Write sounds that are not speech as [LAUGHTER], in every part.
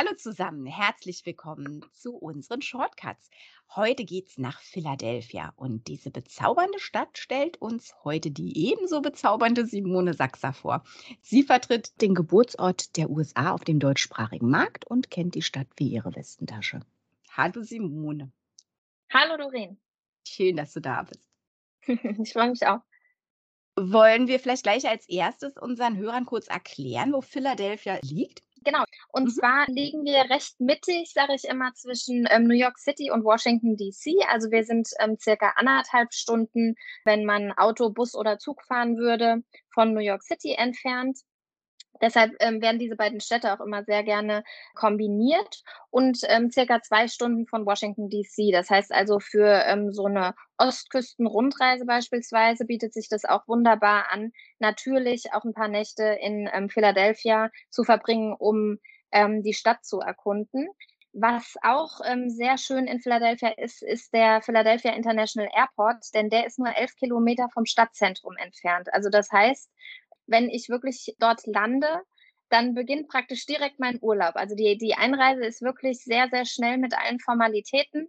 Hallo zusammen, herzlich willkommen zu unseren Shortcuts. Heute geht's nach Philadelphia und diese bezaubernde Stadt stellt uns heute die ebenso bezaubernde Simone Sachser vor. Sie vertritt den Geburtsort der USA auf dem deutschsprachigen Markt und kennt die Stadt wie ihre Westentasche. Hallo Simone. Hallo Doreen. Schön, dass du da bist. [LAUGHS] ich freue mich auch. Wollen wir vielleicht gleich als erstes unseren Hörern kurz erklären, wo Philadelphia liegt? Genau. Und mhm. zwar liegen wir recht mittig, sage ich immer, zwischen ähm, New York City und Washington DC. Also wir sind ähm, circa anderthalb Stunden, wenn man Auto, Bus oder Zug fahren würde, von New York City entfernt. Deshalb ähm, werden diese beiden Städte auch immer sehr gerne kombiniert und ähm, circa zwei Stunden von Washington DC. Das heißt also für ähm, so eine Ostküstenrundreise beispielsweise bietet sich das auch wunderbar an, natürlich auch ein paar Nächte in ähm, Philadelphia zu verbringen, um ähm, die Stadt zu erkunden. Was auch ähm, sehr schön in Philadelphia ist, ist der Philadelphia International Airport, denn der ist nur elf Kilometer vom Stadtzentrum entfernt. Also das heißt, wenn ich wirklich dort lande, dann beginnt praktisch direkt mein Urlaub. Also die, die Einreise ist wirklich sehr, sehr schnell mit allen Formalitäten.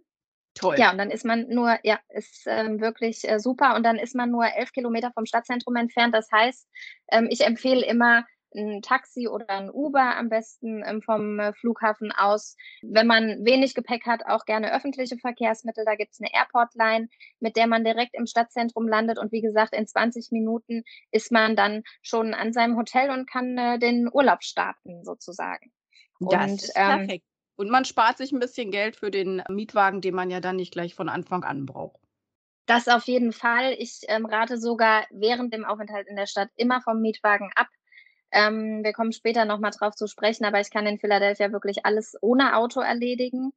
Toll. Ja, und dann ist man nur, ja, ist ähm, wirklich äh, super. Und dann ist man nur elf Kilometer vom Stadtzentrum entfernt. Das heißt, ähm, ich empfehle immer, ein Taxi oder ein Uber am besten ähm, vom äh, Flughafen aus. Wenn man wenig Gepäck hat, auch gerne öffentliche Verkehrsmittel. Da gibt es eine Airport-Line, mit der man direkt im Stadtzentrum landet. Und wie gesagt, in 20 Minuten ist man dann schon an seinem Hotel und kann äh, den Urlaub starten, sozusagen. Das und, ist ähm, perfekt. Und man spart sich ein bisschen Geld für den Mietwagen, den man ja dann nicht gleich von Anfang an braucht. Das auf jeden Fall. Ich ähm, rate sogar während dem Aufenthalt in der Stadt immer vom Mietwagen ab, ähm, wir kommen später nochmal drauf zu sprechen, aber ich kann in Philadelphia wirklich alles ohne Auto erledigen.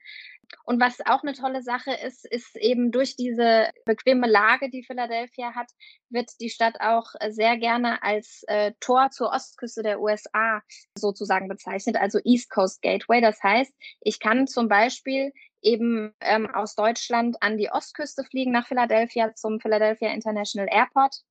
Und was auch eine tolle Sache ist, ist eben durch diese bequeme Lage, die Philadelphia hat, wird die Stadt auch sehr gerne als äh, Tor zur Ostküste der USA sozusagen bezeichnet, also East Coast Gateway. Das heißt, ich kann zum Beispiel eben ähm, aus Deutschland an die Ostküste fliegen nach Philadelphia zum Philadelphia International Airport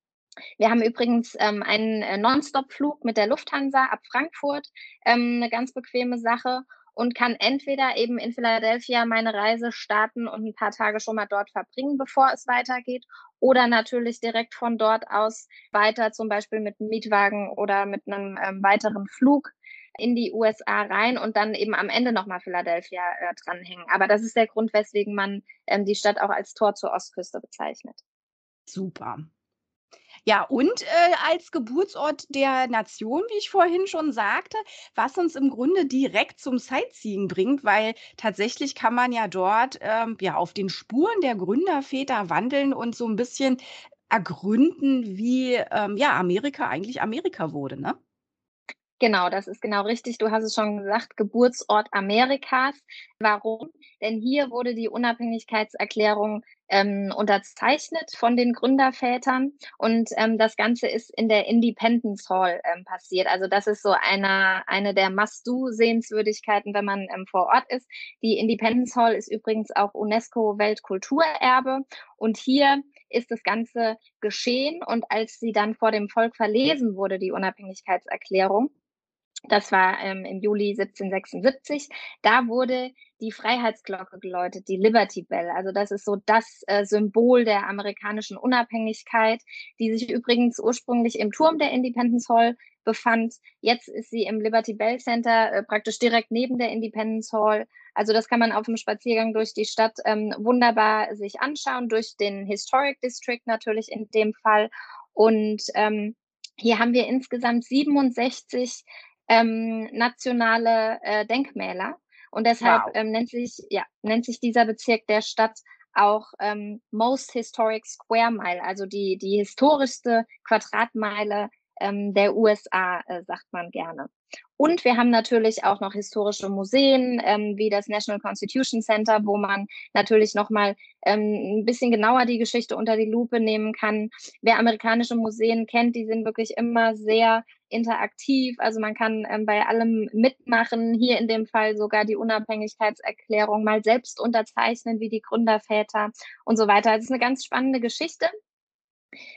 wir haben übrigens ähm, einen äh, Non-Stop-Flug mit der Lufthansa ab Frankfurt, ähm, eine ganz bequeme Sache und kann entweder eben in Philadelphia meine Reise starten und ein paar Tage schon mal dort verbringen, bevor es weitergeht, oder natürlich direkt von dort aus weiter, zum Beispiel mit einem Mietwagen oder mit einem ähm, weiteren Flug in die USA rein und dann eben am Ende nochmal Philadelphia äh, dranhängen. Aber das ist der Grund, weswegen man ähm, die Stadt auch als Tor zur Ostküste bezeichnet. Super. Ja, und äh, als Geburtsort der Nation, wie ich vorhin schon sagte, was uns im Grunde direkt zum Sightseeing bringt, weil tatsächlich kann man ja dort ähm, ja auf den Spuren der Gründerväter wandeln und so ein bisschen ergründen, wie ähm, ja Amerika eigentlich Amerika wurde, ne? Genau, das ist genau richtig. Du hast es schon gesagt, Geburtsort Amerikas. Warum? Denn hier wurde die Unabhängigkeitserklärung ähm, unterzeichnet von den Gründervätern und ähm, das Ganze ist in der Independence Hall ähm, passiert. Also das ist so eine, eine der Must-Do-Sehenswürdigkeiten, wenn man ähm, vor Ort ist. Die Independence Hall ist übrigens auch UNESCO-Weltkulturerbe und hier ist das Ganze geschehen und als sie dann vor dem Volk verlesen wurde, die Unabhängigkeitserklärung, das war ähm, im Juli 1776. Da wurde die Freiheitsglocke geläutet, die Liberty Bell. Also das ist so das äh, Symbol der amerikanischen Unabhängigkeit, die sich übrigens ursprünglich im Turm der Independence Hall befand. Jetzt ist sie im Liberty Bell Center äh, praktisch direkt neben der Independence Hall. Also das kann man auf dem Spaziergang durch die Stadt ähm, wunderbar sich anschauen, durch den Historic District natürlich in dem Fall. Und ähm, hier haben wir insgesamt 67 ähm, nationale äh, Denkmäler. Und deshalb wow. ähm, nennt, sich, ja, nennt sich dieser Bezirk der Stadt auch ähm, Most Historic Square Mile, also die, die historischste Quadratmeile ähm, der USA, äh, sagt man gerne. Und wir haben natürlich auch noch historische Museen ähm, wie das National Constitution Center, wo man natürlich nochmal ähm, ein bisschen genauer die Geschichte unter die Lupe nehmen kann. Wer amerikanische Museen kennt, die sind wirklich immer sehr interaktiv. Also man kann ähm, bei allem mitmachen. Hier in dem Fall sogar die Unabhängigkeitserklärung mal selbst unterzeichnen, wie die Gründerväter und so weiter. Das ist eine ganz spannende Geschichte.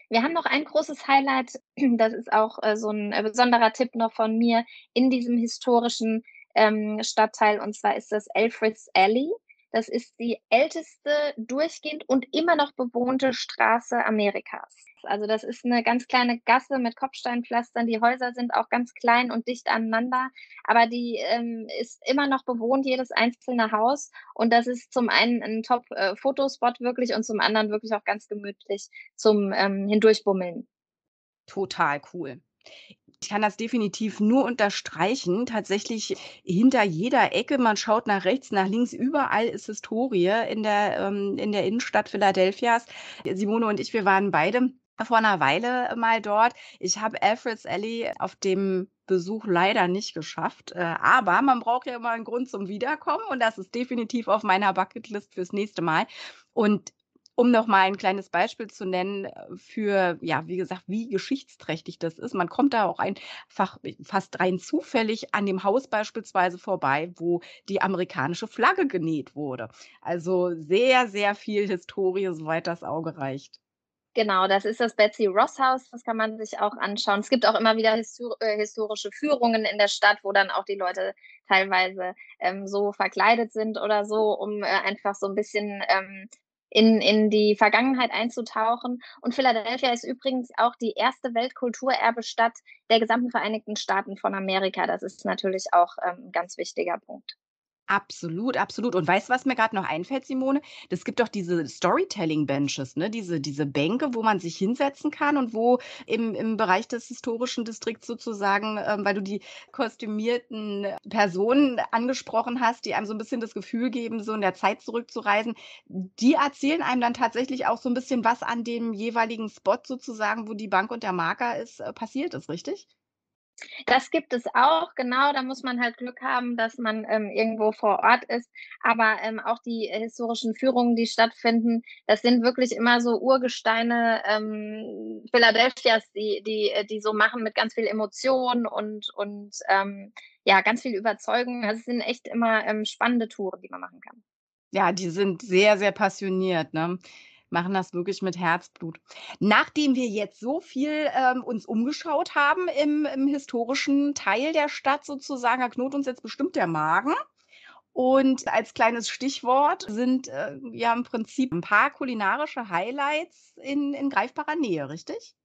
Wir haben noch ein großes Highlight, [CLEARS THROAT] das ist auch äh, so ein äh, besonderer Tipp noch von mir in diesem historischen ähm, Stadtteil und zwar ist das Alfred's Alley. Das ist die älteste durchgehend und immer noch bewohnte Straße Amerikas. Also das ist eine ganz kleine Gasse mit Kopfsteinpflastern. Die Häuser sind auch ganz klein und dicht aneinander, aber die ähm, ist immer noch bewohnt, jedes einzelne Haus. Und das ist zum einen ein Top-Fotospot äh, wirklich und zum anderen wirklich auch ganz gemütlich zum ähm, Hindurchbummeln. Total cool. Ich kann das definitiv nur unterstreichen. Tatsächlich hinter jeder Ecke, man schaut nach rechts, nach links, überall ist Historie in der, ähm, in der Innenstadt Philadelphias. Simone und ich, wir waren beide vor einer Weile mal dort. Ich habe Alfred's Alley auf dem Besuch leider nicht geschafft, äh, aber man braucht ja immer einen Grund zum Wiederkommen und das ist definitiv auf meiner Bucketlist fürs nächste Mal. Und um noch mal ein kleines Beispiel zu nennen äh, für, ja, wie gesagt, wie geschichtsträchtig das ist. Man kommt da auch einfach fast rein zufällig an dem Haus beispielsweise vorbei, wo die amerikanische Flagge genäht wurde. Also sehr, sehr viel Historie, soweit das Auge reicht. Genau, das ist das Betsy Ross Haus. Das kann man sich auch anschauen. Es gibt auch immer wieder äh, historische Führungen in der Stadt, wo dann auch die Leute teilweise ähm, so verkleidet sind oder so, um äh, einfach so ein bisschen ähm, in, in die Vergangenheit einzutauchen. Und Philadelphia ist übrigens auch die erste Weltkulturerbestadt der gesamten Vereinigten Staaten von Amerika. Das ist natürlich auch ähm, ein ganz wichtiger Punkt. Absolut, absolut. Und weißt du, was mir gerade noch einfällt, Simone? Das gibt doch diese Storytelling-Benches, ne? Diese, diese Bänke, wo man sich hinsetzen kann und wo im, im Bereich des historischen Distrikts sozusagen, ähm, weil du die kostümierten Personen angesprochen hast, die einem so ein bisschen das Gefühl geben, so in der Zeit zurückzureisen, die erzählen einem dann tatsächlich auch so ein bisschen, was an dem jeweiligen Spot sozusagen, wo die Bank und der Marker ist, äh, passiert ist, richtig? Das gibt es auch, genau. Da muss man halt Glück haben, dass man ähm, irgendwo vor Ort ist. Aber ähm, auch die historischen Führungen, die stattfinden, das sind wirklich immer so Urgesteine ähm, Philadelphias, die, die, äh, die so machen mit ganz viel Emotion und, und ähm, ja, ganz viel Überzeugung. Das sind echt immer ähm, spannende Touren, die man machen kann. Ja, die sind sehr, sehr passioniert, ne? Machen das wirklich mit Herzblut. Nachdem wir jetzt so viel ähm, uns umgeschaut haben im, im historischen Teil der Stadt sozusagen, da uns jetzt bestimmt der Magen. Und als kleines Stichwort sind äh, ja im Prinzip ein paar kulinarische Highlights in, in greifbarer Nähe, richtig?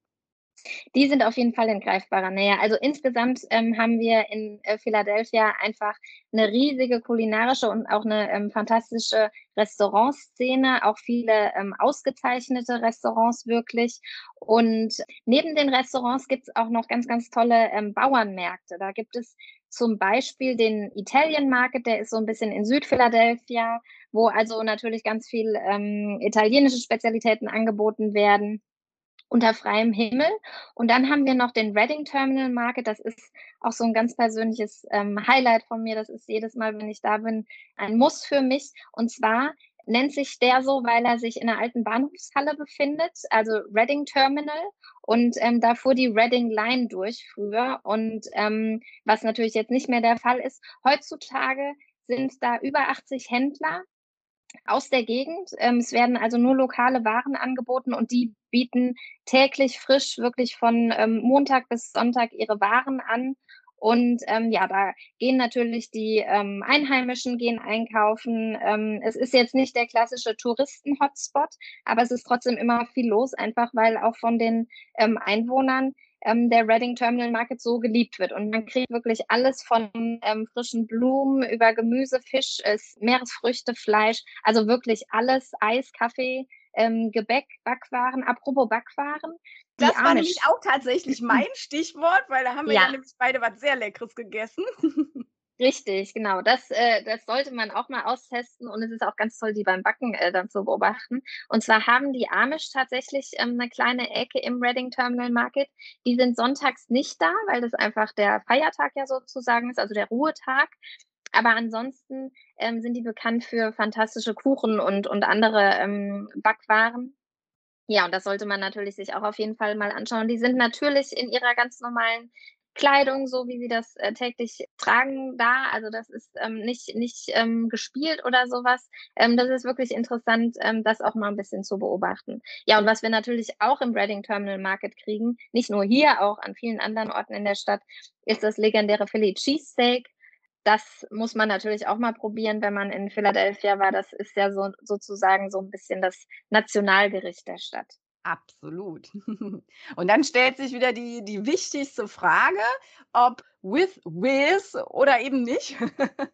Die sind auf jeden Fall in greifbarer Nähe. Also insgesamt ähm, haben wir in äh, Philadelphia einfach eine riesige kulinarische und auch eine ähm, fantastische Restaurantszene, auch viele ähm, ausgezeichnete Restaurants wirklich. Und neben den Restaurants gibt es auch noch ganz, ganz tolle ähm, Bauernmärkte. Da gibt es zum Beispiel den Italian Market, der ist so ein bisschen in Südphiladelphia, wo also natürlich ganz viel ähm, italienische Spezialitäten angeboten werden unter freiem Himmel. Und dann haben wir noch den Reading Terminal Market. Das ist auch so ein ganz persönliches ähm, Highlight von mir. Das ist jedes Mal, wenn ich da bin, ein Muss für mich. Und zwar nennt sich der so, weil er sich in einer alten Bahnhofshalle befindet, also Reading Terminal. Und ähm, da fuhr die Reading Line durch früher. Und ähm, was natürlich jetzt nicht mehr der Fall ist, heutzutage sind da über 80 Händler aus der Gegend. Ähm, es werden also nur lokale Waren angeboten und die bieten täglich frisch wirklich von ähm, Montag bis Sonntag ihre Waren an. Und ähm, ja, da gehen natürlich die ähm, Einheimischen gehen einkaufen. Ähm, es ist jetzt nicht der klassische Touristen-Hotspot, aber es ist trotzdem immer viel los, einfach weil auch von den ähm, Einwohnern ähm, der Reading Terminal Market so geliebt wird. Und man kriegt wirklich alles von ähm, frischen Blumen über Gemüse, Fisch, ist Meeresfrüchte, Fleisch, also wirklich alles, Eis, Kaffee, ähm, Gebäck, Backwaren. Apropos Backwaren. Das war nämlich auch tatsächlich [LAUGHS] mein Stichwort, weil da haben wir ja, ja nämlich beide was sehr Leckeres gegessen. [LAUGHS] Richtig, genau. Das, äh, das sollte man auch mal austesten und es ist auch ganz toll, die beim Backen äh, dann zu beobachten. Und zwar haben die Amish tatsächlich ähm, eine kleine Ecke im Reading Terminal Market. Die sind sonntags nicht da, weil das einfach der Feiertag ja sozusagen ist, also der Ruhetag. Aber ansonsten ähm, sind die bekannt für fantastische Kuchen und, und andere ähm, Backwaren. Ja, und das sollte man natürlich sich auch auf jeden Fall mal anschauen. Die sind natürlich in ihrer ganz normalen Kleidung, so wie sie das äh, täglich tragen, da. Also das ist ähm, nicht, nicht ähm, gespielt oder sowas. Ähm, das ist wirklich interessant, ähm, das auch mal ein bisschen zu beobachten. Ja, und was wir natürlich auch im Reading Terminal Market kriegen, nicht nur hier, auch an vielen anderen Orten in der Stadt, ist das legendäre Philly Cheesesteak. das muss man natürlich auch mal probieren, wenn man in Philadelphia war. Das ist ja so sozusagen so ein bisschen das Nationalgericht der Stadt. Absolut. [LAUGHS] Und dann stellt sich wieder die die wichtigste Frage, ob with with oder eben nicht. [LAUGHS]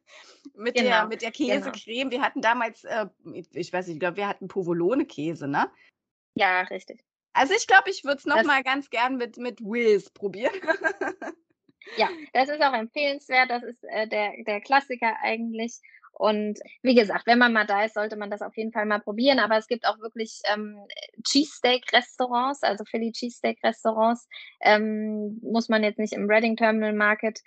Mit der Genau, mit der genau. Käsecreme. Wir hatten damals, äh, ich weiß nicht, ich glaube, wir hatten Provolone-Käse, ne? Ja, richtig. Also, ich glaube, ich würde es noch Das mal ganz gern mit mit with probieren. [LAUGHS] Ja, das ist auch empfehlenswert. Das ist, äh, der der Klassiker eigentlich. Und wie gesagt, wenn man mal da ist, sollte man das auf jeden Fall mal probieren. Aber es gibt auch wirklich, ähm, Cheesesteak-Restaurants, also Philly Cheesesteak-Restaurants, ähm, muss man jetzt nicht im Reading Terminal Market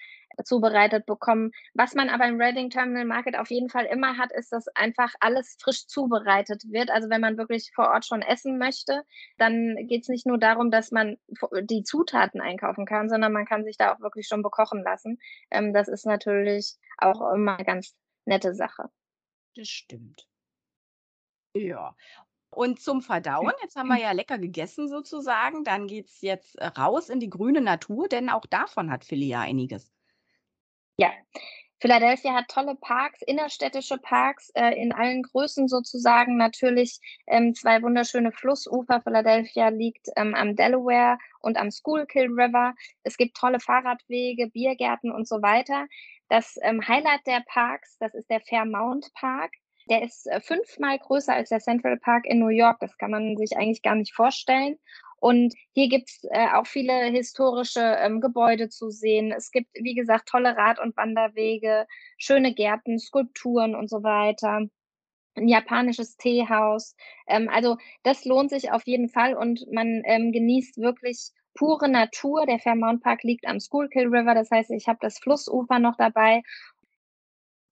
zubereitet bekommen. Was man aber im Reading Terminal Market auf jeden Fall immer hat, ist, dass einfach alles frisch zubereitet wird. Also, wenn man wirklich vor Ort schon essen möchte, dann geht's nicht nur darum, dass man die Zutaten einkaufen kann, sondern man kann sich da auch wirklich schon bekochen lassen. Ähm, das ist natürlich auch immer ganz nette Sache. Das stimmt. Ja. Und zum Verdauen, jetzt haben wir ja lecker gegessen sozusagen, dann geht's jetzt, äh, raus in die grüne Natur, denn auch davon hat Philly ja einiges. Ja, Philadelphia hat tolle Parks, innerstädtische Parks, äh, in allen Größen sozusagen. Natürlich, ähm, 2 wunderschöne Flussufer. Philadelphia liegt, ähm, am Delaware und am Schuylkill River. Es gibt tolle Fahrradwege, Biergärten und so weiter. Das, ähm, Highlight der Parks, das ist der Fairmount Park. Der ist, äh, fünfmal größer als der Central Park in New York. Das kann man sich eigentlich gar nicht vorstellen. Und hier gibt's, äh, auch viele historische, ähm, Gebäude zu sehen. Es gibt, wie gesagt, tolle Rad und Wanderwege, schöne Gärten, Skulpturen und so weiter. 'N japanisches Teehaus. Ähm, also, das lohnt sich auf jeden Fall und man, ähm, genießt wirklich pure Natur. Der Fairmount Park liegt am Schuylkill River, das heißt, ich habe das Flussufer noch dabei.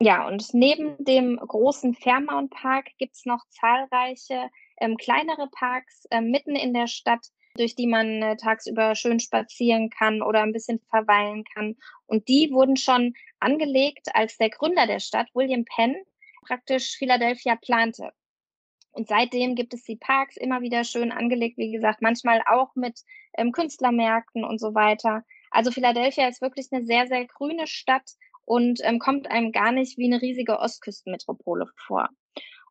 Ja, und neben dem großen Fairmount Park gibt's noch zahlreiche, ähm, kleinere Parks, ähm, mitten in der Stadt, durch die man, äh, tagsüber schön spazieren kann oder 'n bisschen verweilen kann. Und die wurden schon angelegt, als der Gründer der Stadt, William Penn, praktisch Philadelphia plante. Und seitdem gibt es die Parks immer wieder schön angelegt, wie gesagt, manchmal auch mit, ähm, Künstlermärkten und so weiter. Also, Philadelphia ist wirklich 'ne sehr, sehr grüne Stadt und, ähm, kommt einem gar nicht wie 'ne riesige Ostküstenmetropole vor.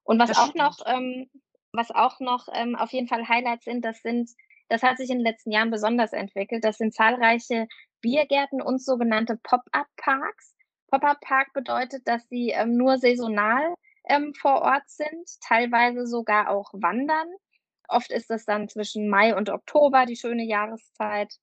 Und was auch noch ähm, was auch noch, ähm, auf jeden Fall Highlights sind, das sind das hat sich in den letzten Jahren besonders entwickelt. Das sind zahlreiche Biergärten und sogenannte Pop-up-Parks. Pop-up-Park bedeutet, dass sie, ähm, nur saisonal, ähm, vor Ort sind, teilweise sogar auch wandern. Oft ist das dann zwischen Mai und Oktober die schöne Jahreszeit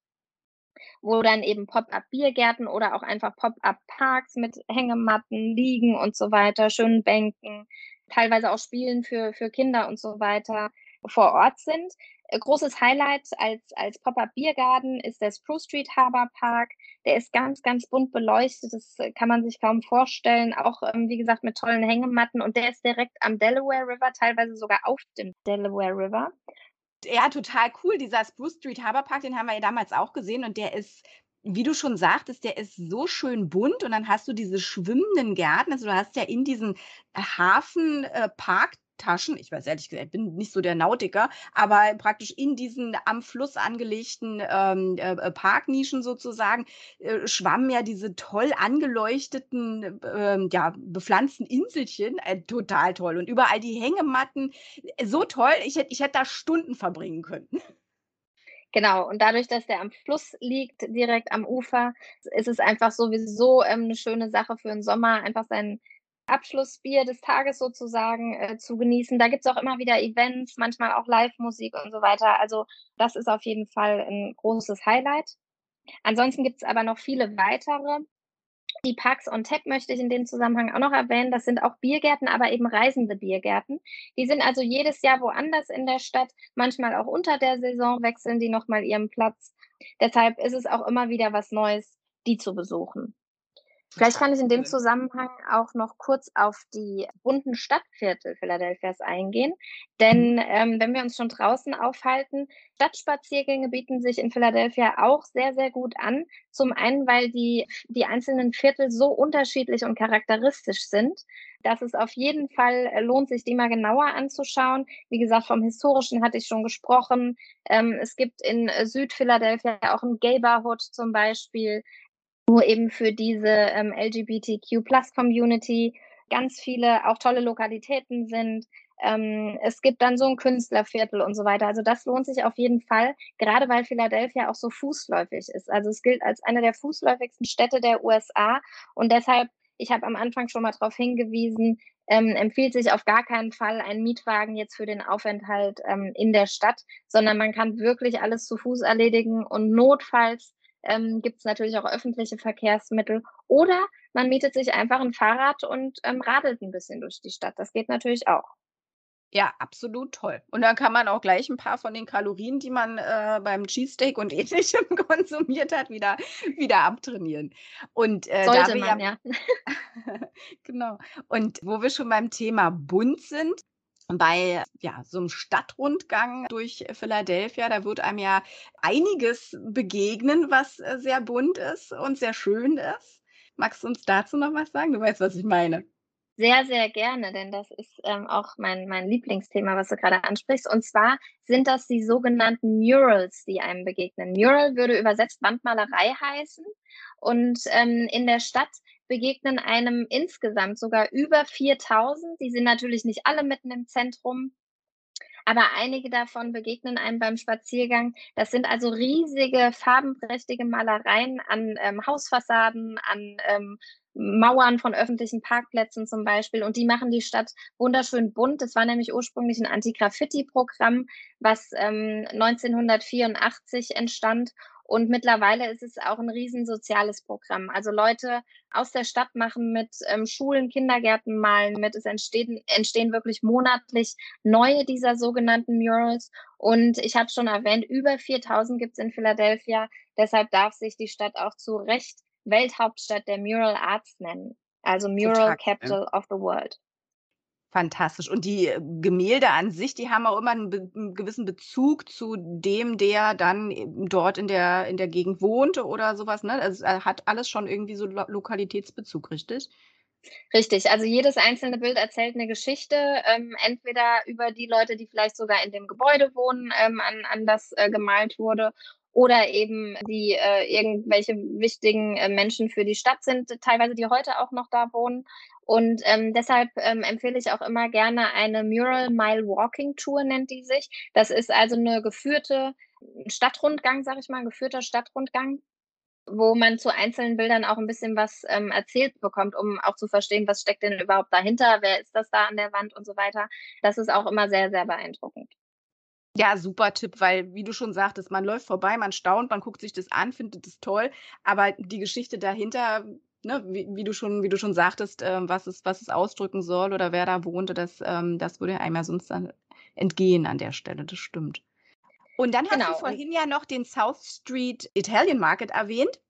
wo dann eben Pop-up-Biergärten oder auch einfach Pop-up-Parks mit Hängematten, Liegen und so weiter, schönen Bänken, teilweise auch Spielen für für Kinder und so weiter vor Ort sind. Äh, großes Highlight als als Pop-up-Biergarten ist der Spruce Street Harbor Park. Der ist ganz, ganz bunt beleuchtet, das, äh, kann man sich kaum vorstellen, auch, ähm, wie gesagt, mit tollen Hängematten und der ist direkt am Delaware River, teilweise sogar auf dem Delaware River. Ja, total cool. Dieser Spruce Street Harbor Park, den haben wir ja damals auch gesehen und der ist, wie du schon sagtest, der ist so schön bunt und dann hast du diese schwimmenden Gärten. Also, du hast ja in diesen Hafen äh, Parktaschen ich weiß ehrlich gesagt, ich bin nicht so der Nautiker, aber praktisch in diesen am Fluss angelegten, ähm, äh, äh, Parknischen sozusagen, äh, schwammen ja diese toll angeleuchteten, ähm, ja, bepflanzten Inselchen, äh, total toll. Und überall die Hängematten, äh, so toll, ich hätte ich hätte da Stunden verbringen können. [LAUGHS] Genau, und dadurch, dass der am Fluss liegt, direkt am Ufer, ist es einfach sowieso, ähm, 'ne schöne Sache für 'n Sommer, einfach sein Abschlussbier des Tages sozusagen, äh, zu genießen. Da gibt's auch immer wieder Events, manchmal auch Livemusik und so weiter. Also, das ist auf jeden Fall 'n großes Highlight. Ansonsten gibt's aber noch viele weitere. Die Parks on Tap möchte ich in dem Zusammenhang auch noch erwähnen. Das sind auch Biergärten, aber eben reisende Biergärten. Die sind also jedes Jahr woanders in der Stadt, manchmal auch unter der Saison wechseln die noch mal ihren Platz. Deshalb ist es auch immer wieder was Neues, die zu besuchen. Vielleicht kann ich in dem. Zusammenhang auch noch kurz auf die bunten Stadtviertel Philadelphias eingehen, Mhm. denn, ähm, wenn wir uns schon draußen aufhalten Stadtspaziergänge bieten sich in Philadelphia auch sehr, sehr gut an. Zum einen, weil die die einzelnen Viertel so unterschiedlich und charakteristisch sind, dass es auf jeden Fall, äh, lohnt, sich die mal genauer anzuschauen. Wie gesagt, vom Historischen hatte ich schon gesprochen. Ähm, es gibt in, äh, Südphiladelphia auch 'n Gayborhood zum Beispiel. Wo eben für diese ähm, LGBTQ-Plus-Community ganz viele auch tolle Lokalitäten sind. Ähm, es gibt dann so ein Künstlerviertel und so weiter. Also das lohnt sich auf jeden Fall, gerade weil Philadelphia auch so fußläufig ist. Also es gilt als eine der fußläufigsten Städte der USA und deshalb, ich habe am Anfang schon mal darauf hingewiesen, ähm, empfiehlt sich auf gar keinen Fall ein Mietwagen jetzt für den Aufenthalt ähm, in der Stadt, sondern man kann wirklich alles zu Fuß erledigen und notfalls ähm, gibt es natürlich auch öffentliche Verkehrsmittel oder man mietet sich einfach ein Fahrrad und ähm, radelt ein bisschen durch die Stadt. Das geht natürlich auch. Ja, absolut toll. Und dann kann man auch gleich ein paar von den Kalorien, die man äh, beim Cheesesteak und [LAUGHS] Ähnlichem konsumiert hat, wieder, wieder abtrainieren. Und äh, Sollte wir ja, man, ja. [LAUGHS] genau. Und wo wir schon beim Thema bunt sind, bei ja, so einem Stadtrundgang durch Philadelphia, da wird einem ja einiges begegnen, was äh, sehr bunt ist und sehr schön ist. Magst du uns dazu noch was sagen? Du weißt, was ich meine. Sehr, sehr gerne, denn das ist ähm, auch mein, mein Lieblingsthema, was du gerade ansprichst. Und zwar sind das die sogenannten Murals, die einem begegnen. Mural würde übersetzt Wandmalerei heißen. Und ähm, in der Stadt begegnen einem insgesamt sogar über 4000. Die sind natürlich nicht alle mitten im Zentrum. Aber einige davon begegnen einem beim Spaziergang. Das sind also riesige, farbenprächtige Malereien an ähm, Hausfassaden, an ähm, Mauern von öffentlichen Parkplätzen zum Beispiel. Und die machen die Stadt wunderschön bunt. Das war nämlich ursprünglich ein Anti-Graffiti-Programm, was ähm, 1984 entstand. Und mittlerweile ist es auch ein riesen soziales Programm. Also Leute aus der Stadt machen mit ähm, Schulen, Kindergärten malen mit. Es entstehen, entstehen wirklich monatlich neue dieser sogenannten Murals. Und ich habe schon erwähnt, über 4000 gibt es in Philadelphia. Deshalb darf sich die Stadt auch zu Recht Welthauptstadt der Mural Arts nennen. Also Mural Capital of the World. Fantastisch. Und die äh, Gemälde an sich, die haben auch immer einen, be 'n gewissen Bezug zu dem, der dann dort in der in der Gegend wohnte oder sowas, ne? Also, es hat alles schon irgendwie so Lo Lokalitätsbezug, richtig? Richtig, also jedes einzelne Bild erzählt eine Geschichte, ähm, entweder über die Leute, die vielleicht sogar in dem Gebäude wohnen, ähm, an an das, äh, gemalt wurde oder eben die äh, irgendwelche wichtigen äh, Menschen für die Stadt sind, teilweise die heute auch noch da wohnen. Und ähm, deshalb ähm, empfehle ich auch immer gerne eine Mural Mile Walking Tour, nennt die sich. Das ist also eine geführte Stadtrundgang, sage ich mal, ein geführter Stadtrundgang, wo man zu einzelnen Bildern auch ein bisschen was ähm, erzählt bekommt, um auch zu verstehen, was steckt denn überhaupt dahinter, wer ist das da an der Wand und so weiter. Das ist auch immer sehr, sehr beeindruckend. Ja, super Tipp, weil, wie du schon sagtest, man läuft vorbei, man staunt, man guckt sich das an, findet es toll, aber die Geschichte dahinter, ne, wie wie du schon wie du schon sagtest, ähm, was es was es ausdrücken soll oder wer da wohnte, das ähm, das würde einem ja sonst dann entgehen an der Stelle, das stimmt. Und dann hast du Genau, vorhin ja noch den South Street Italian Market erwähnt.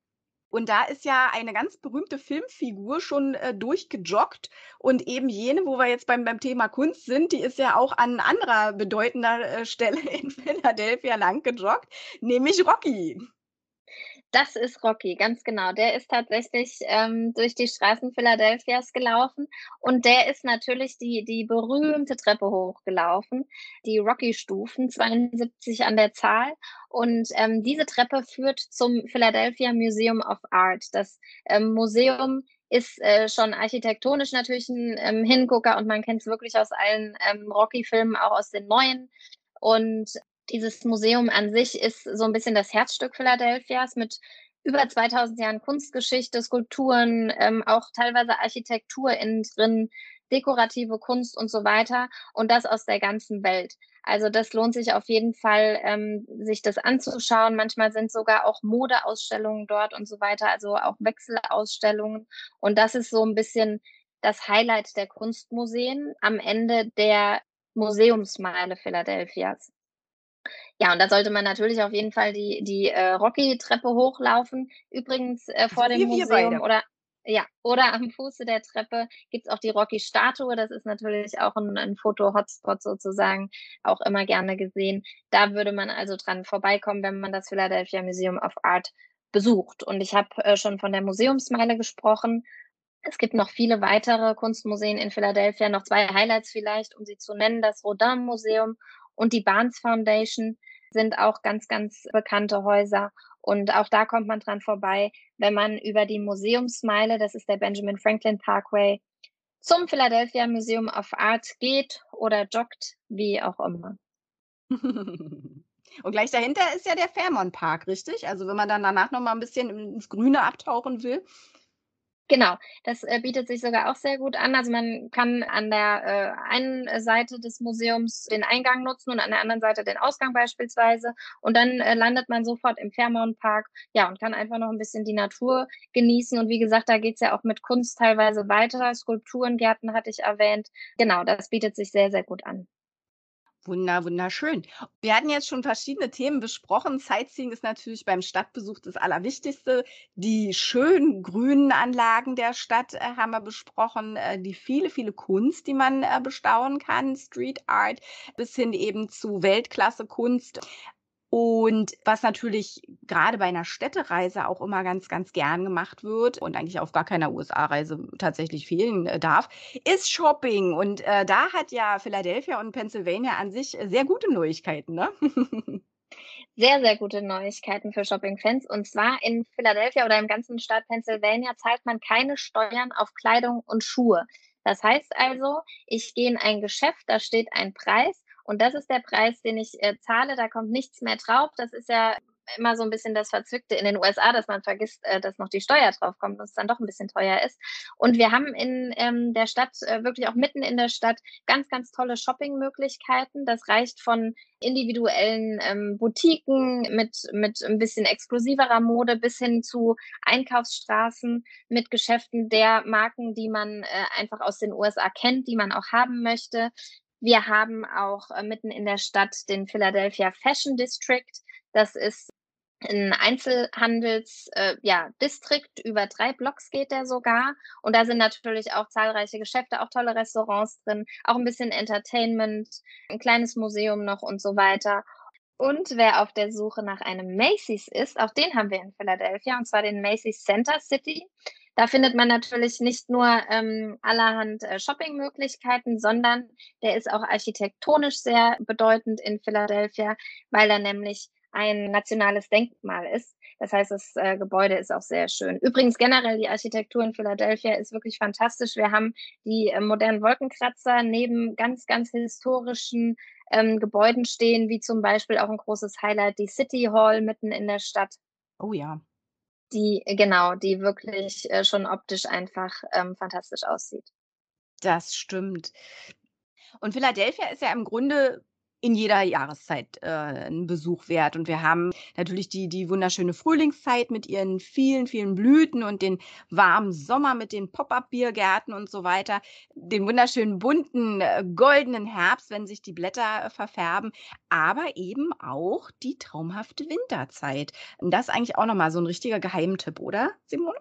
Und da ist ja eine ganz berühmte Filmfigur schon äh, durchgejoggt. Und eben jene, wo wir jetzt beim, beim Thema Kunst sind, die ist ja auch an anderer bedeutender äh, Stelle [LAUGHS] in Philadelphia lang gejoggt, nämlich Rocky. Das ist Rocky, ganz genau. Der ist tatsächlich ähm, durch die Straßen Philadelphias gelaufen und der ist natürlich die, die berühmte Treppe hochgelaufen, die Rocky-Stufen, 72 an der Zahl. Und ähm, diese Treppe führt zum Philadelphia Museum of Art. Das ähm, Museum ist äh, schon architektonisch natürlich ein ähm, Hingucker und man kennt es wirklich aus allen ähm, Rocky-Filmen, auch aus den neuen. Und dieses Museum an sich ist so ein bisschen das Herzstück Philadelphias mit über 2000 Jahren Kunstgeschichte, Skulpturen, ähm, auch teilweise Architektur innen drin, dekorative Kunst und so weiter und das aus der ganzen Welt. Also das lohnt sich auf jeden Fall, ähm, sich das anzuschauen. Manchmal sind sogar auch Modeausstellungen dort und so weiter, also auch Wechselausstellungen. Und das ist so ein bisschen das Highlight der Kunstmuseen am Ende der Museumsmeile Philadelphias. Ja, und da sollte man natürlich auf jeden Fall die die, äh, Rocky-Treppe hochlaufen. Übrigens, äh, So vor dem Museum oder ja, oder am Fuße der Treppe gibt's auch die Rocky-Statue. Das ist natürlich auch ein 'n Foto-Hotspot sozusagen, auch immer gerne gesehen. Da würde man also dran vorbeikommen, wenn man das Philadelphia Museum of Art besucht. Und ich habe, äh, schon von der Museumsmeile gesprochen. Es gibt noch viele weitere Kunstmuseen in Philadelphia, noch 2 Highlights vielleicht, um sie zu nennen. Das Rodin-Museum und die Barnes Foundation sind auch ganz, ganz bekannte Häuser. Und auch da kommt man dran vorbei, wenn man über die Museumsmeile, das ist der Benjamin Franklin Parkway, zum Philadelphia Museum of Art geht oder joggt, wie auch immer. [LAUGHS] Und gleich dahinter ist ja der Fairmont Park, richtig? Also wenn man dann danach noch mal ein bisschen ins Grüne abtauchen will. Genau, das äh, bietet sich sogar auch sehr gut an. Also man kann an der äh, einen Seite des Museums den Eingang nutzen und an der anderen Seite den Ausgang beispielsweise. Und dann äh, landet man sofort im Fairmount Park, ja, und kann einfach noch ein bisschen die Natur genießen. Und wie gesagt, da geht's ja auch mit Kunst teilweise weiter. Skulpturengärten hatte ich erwähnt. Genau, das bietet sich sehr, sehr gut an. Wunder wunderschön. Wir hatten jetzt schon verschiedene Themen besprochen. Sightseeing ist natürlich beim Stadtbesuch das Allerwichtigste. Die schönen grünen Anlagen der Stadt äh, haben wir besprochen, äh, die viele, viele Kunst, die man äh, bestaunen kann, Street Art bis hin eben zu Weltklasse-Kunst. Und was natürlich gerade bei einer Städtereise auch immer ganz, ganz gern gemacht wird und eigentlich auf gar keiner USA-Reise tatsächlich fehlen äh, darf, ist Shopping. Und äh, da hat ja Philadelphia und Pennsylvania an sich sehr gute Neuigkeiten, ne? [LAUGHS] sehr, sehr gute Neuigkeiten für Shopping-Fans. Und zwar in Philadelphia oder im ganzen Staat Pennsylvania zahlt man keine Steuern auf Kleidung und Schuhe. Das heißt also, ich gehe in ein Geschäft, da steht ein Preis und das ist der Preis, den ich äh, zahle. Da kommt nichts mehr drauf. Das ist ja immer so ein bisschen das Verzwickte in den USA, dass man vergisst, äh, dass noch die Steuer draufkommt und es dann doch ein bisschen teuer ist. Und wir haben in ähm, der Stadt, äh, wirklich auch mitten in der Stadt, ganz, ganz tolle Shoppingmöglichkeiten. Das reicht von individuellen ähm, Boutiquen mit, mit ein bisschen exklusiverer Mode bis hin zu Einkaufsstraßen mit Geschäften der Marken, die man äh, einfach aus den USA kennt, die man auch haben möchte. Wir haben auch äh, mitten in der Stadt den Philadelphia Fashion District. Das ist ein Einzelhandels äh, ja, über drei Blocks geht der sogar. Und da sind natürlich auch zahlreiche Geschäfte, auch tolle Restaurants drin, auch ein bisschen Entertainment, ein kleines Museum noch und so weiter. Und wer auf der Suche nach einem Macy's ist, auch den haben wir in Philadelphia, und zwar den Macy's Center City. Da findet man natürlich nicht nur ähm, allerhand äh, Shoppingmöglichkeiten, sondern der ist auch architektonisch sehr bedeutend in Philadelphia, weil er nämlich ein nationales Denkmal ist. Das heißt, das äh, Gebäude ist auch sehr schön. Übrigens generell die Architektur in Philadelphia ist wirklich fantastisch. Wir haben die äh, modernen Wolkenkratzer neben ganz, ganz historischen ähm, Gebäuden stehen, wie zum Beispiel auch ein großes Highlight, die City Hall mitten in der Stadt. Oh ja. Die genau, die wirklich, äh, schon optisch einfach, ähm, fantastisch aussieht. Das stimmt. Und Philadelphia ist ja im Grunde in jeder Jahreszeit äh, 'n Besuch wert. Und wir haben natürlich die die wunderschöne Frühlingszeit mit ihren vielen, vielen Blüten und den warmen Sommer mit den Pop-up-Biergärten und so weiter, den wunderschönen bunten, äh, goldenen Herbst, wenn sich die Blätter äh, verfärben, aber eben auch die traumhafte Winterzeit. Und das ist eigentlich auch noch mal so ein richtiger Geheimtipp, oder, Simone?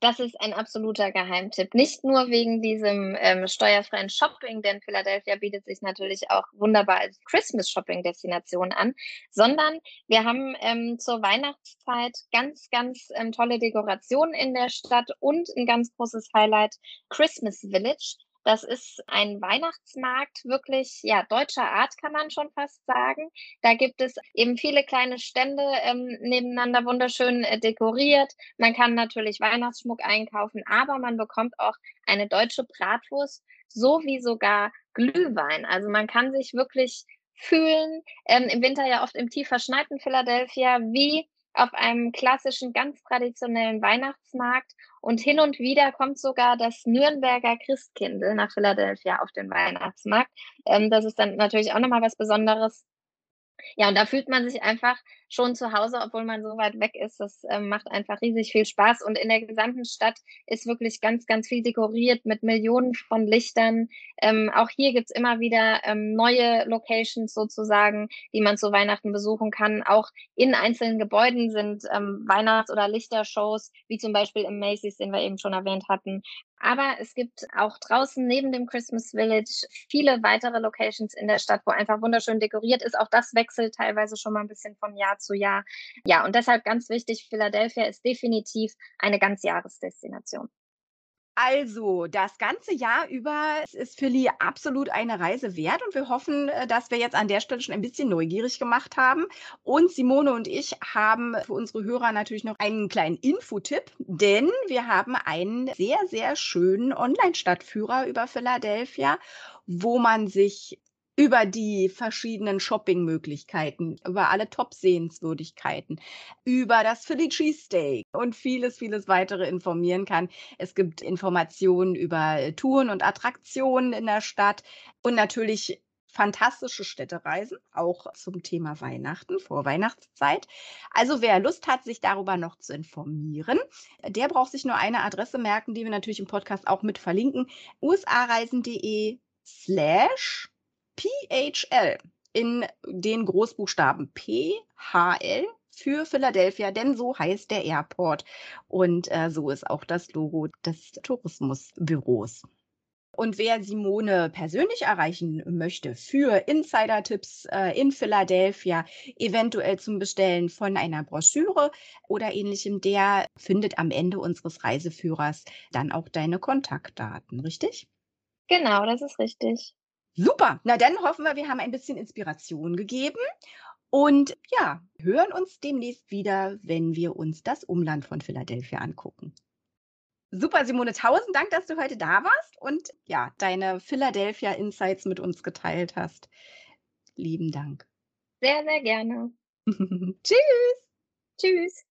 Das ist ein absoluter Geheimtipp. Nicht nur wegen diesem ähm, steuerfreien Shopping, denn Philadelphia bietet sich natürlich auch wunderbar als Christmas-Shopping-Destination an, sondern wir haben ähm, zur Weihnachtszeit ganz, ganz ähm, tolle Dekorationen in der Stadt und ein ganz großes Highlight Christmas Village. Das ist ein Weihnachtsmarkt, wirklich, ja, deutscher Art kann man schon fast sagen. Da gibt es eben viele kleine Stände ähm, nebeneinander wunderschön äh, dekoriert. Man kann natürlich Weihnachtsschmuck einkaufen, aber man bekommt auch eine deutsche Bratwurst sowie sogar Glühwein. Also man kann sich wirklich fühlen, ähm, im Winter ja oft im tief verschneiten Philadelphia, wie auf einem klassischen, ganz traditionellen Weihnachtsmarkt. Und hin und wieder kommt sogar das Nürnberger Christkindl nach Philadelphia auf den Weihnachtsmarkt. Ähm, das ist dann natürlich auch nochmal was Besonderes. Ja, und da fühlt man sich einfach schon zu Hause, obwohl man so weit weg ist. Das ähm, macht einfach riesig viel Spaß. Und in der gesamten Stadt ist wirklich ganz, ganz viel dekoriert mit Millionen von Lichtern. Ähm, auch hier gibt's immer wieder ähm, neue Locations sozusagen, die man zu Weihnachten besuchen kann. Auch in einzelnen Gebäuden sind ähm, Weihnachts- oder Lichtershows, wie zum Beispiel im Macy's, den wir eben schon erwähnt hatten. Aber es gibt auch draußen neben dem Christmas Village viele weitere Locations in der Stadt, wo einfach wunderschön dekoriert ist. Auch das wechselt teilweise schon mal ein bisschen von Jahr zu Jahr. Ja, und deshalb ganz wichtig, Philadelphia ist definitiv eine Ganzjahresdestination. Also, das ganze Jahr über ist Philly absolut eine Reise wert und wir hoffen, äh, dass wir jetzt an der Stelle schon ein bisschen neugierig gemacht haben. Und Simone und ich haben für unsere Hörer natürlich noch einen kleinen Infotipp, denn wir haben einen sehr, sehr schönen Online-Stadtführer über Philadelphia, wo man sich über die verschiedenen Shoppingmöglichkeiten, über alle Top-Sehenswürdigkeiten, über das Philly Cheesesteak und vieles, vieles weitere informieren kann. Es gibt Informationen über Touren und Attraktionen in der Stadt und natürlich fantastische Städtereisen, auch zum Thema Weihnachten, vor Weihnachtszeit. Also wer Lust hat, sich darüber noch zu informieren, der braucht sich nur eine Adresse merken, die wir natürlich im Podcast auch mit verlinken, usareisen.de slash PHL in den Großbuchstaben PHL für Philadelphia, denn so heißt der Airport und äh, so ist auch das Logo des Tourismusbüros. Und wer Simone persönlich erreichen möchte für Insider-Tipps äh, in Philadelphia, eventuell zum Bestellen von einer Broschüre oder ähnlichem, der findet am Ende unseres Reiseführers dann auch deine Kontaktdaten, richtig? Genau, das ist richtig. Super. Na, dann hoffen wir, wir haben ein bisschen Inspiration gegeben und ja, hören uns demnächst wieder, wenn wir uns das Umland von Philadelphia angucken. Super, Simone, tausend Dank, dass du heute da warst und ja, deine Philadelphia Insights mit uns geteilt hast. Lieben Dank. Sehr, sehr gerne. [LAUGHS] Tschüss. Tschüss.